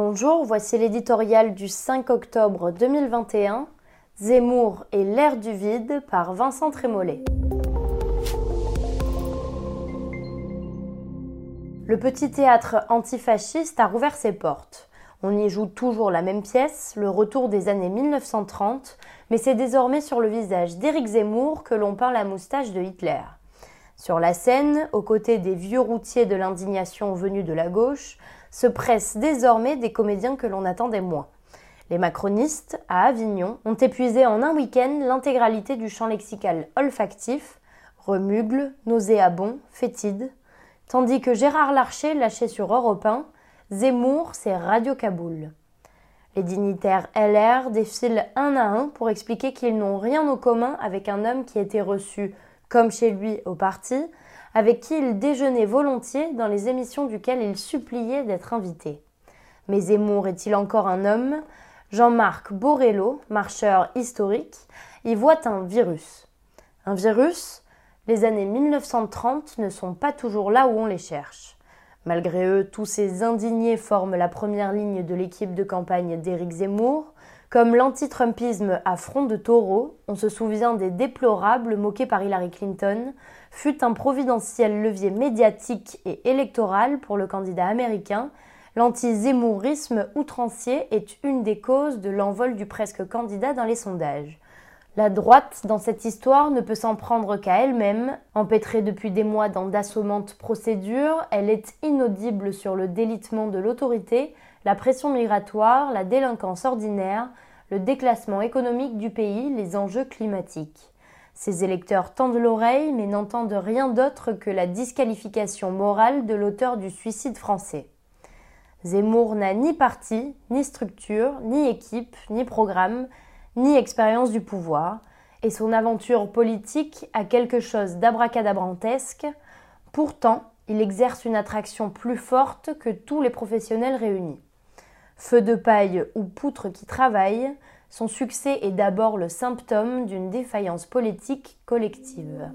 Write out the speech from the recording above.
Bonjour, voici l'éditorial du 5 octobre 2021, Zemmour et l'ère du vide par Vincent Trémollet. Le petit théâtre antifasciste a rouvert ses portes. On y joue toujours la même pièce, le retour des années 1930, mais c'est désormais sur le visage d'Éric Zemmour que l'on peint la moustache de Hitler. Sur la scène, aux côtés des vieux routiers de l'indignation venus de la gauche, se pressent désormais des comédiens que l'on attendait moins. Les macronistes, à Avignon, ont épuisé en un week-end l'intégralité du champ lexical olfactif, remugle, nauséabond, fétide, tandis que Gérard Larcher lâchait sur Europe 1, Zemmour, c'est Radio Kaboul. Les dignitaires LR défilent un à un pour expliquer qu'ils n'ont rien en commun avec un homme qui était reçu, comme chez lui au parti, avec qui il déjeunait volontiers dans les émissions duquel il suppliait d'être invité. Mais Zemmour est-il encore un homme? Jean-Marc Borello, marcheur historique, y voit un virus. Un virus? Les années 1930 ne sont pas toujours là où on les cherche. Malgré eux, tous ces indignés forment la première ligne de l'équipe de campagne d'Éric Zemmour, comme l'anti-Trumpisme à front de taureau, on se souvient des déplorables moqués par Hillary Clinton, fut un providentiel levier médiatique et électoral pour le candidat américain, l'anti-zémourisme outrancier est une des causes de l'envol du presque candidat dans les sondages. La droite, dans cette histoire, ne peut s'en prendre qu'à elle-même. Empêtrée depuis des mois dans d'assommantes procédures, elle est inaudible sur le délitement de l'autorité, la pression migratoire, la délinquance ordinaire, le déclassement économique du pays, les enjeux climatiques. Ses électeurs tendent l'oreille mais n'entendent rien d'autre que la disqualification morale de l'auteur du suicide français. Zemmour n'a ni parti, ni structure, ni équipe, ni programme, ni expérience du pouvoir, et son aventure politique a quelque chose d'abracadabrantesque. Pourtant, il exerce une attraction plus forte que tous les professionnels réunis. Feu de paille ou poutre qui travaille, son succès est d'abord le symptôme d'une défaillance politique collective.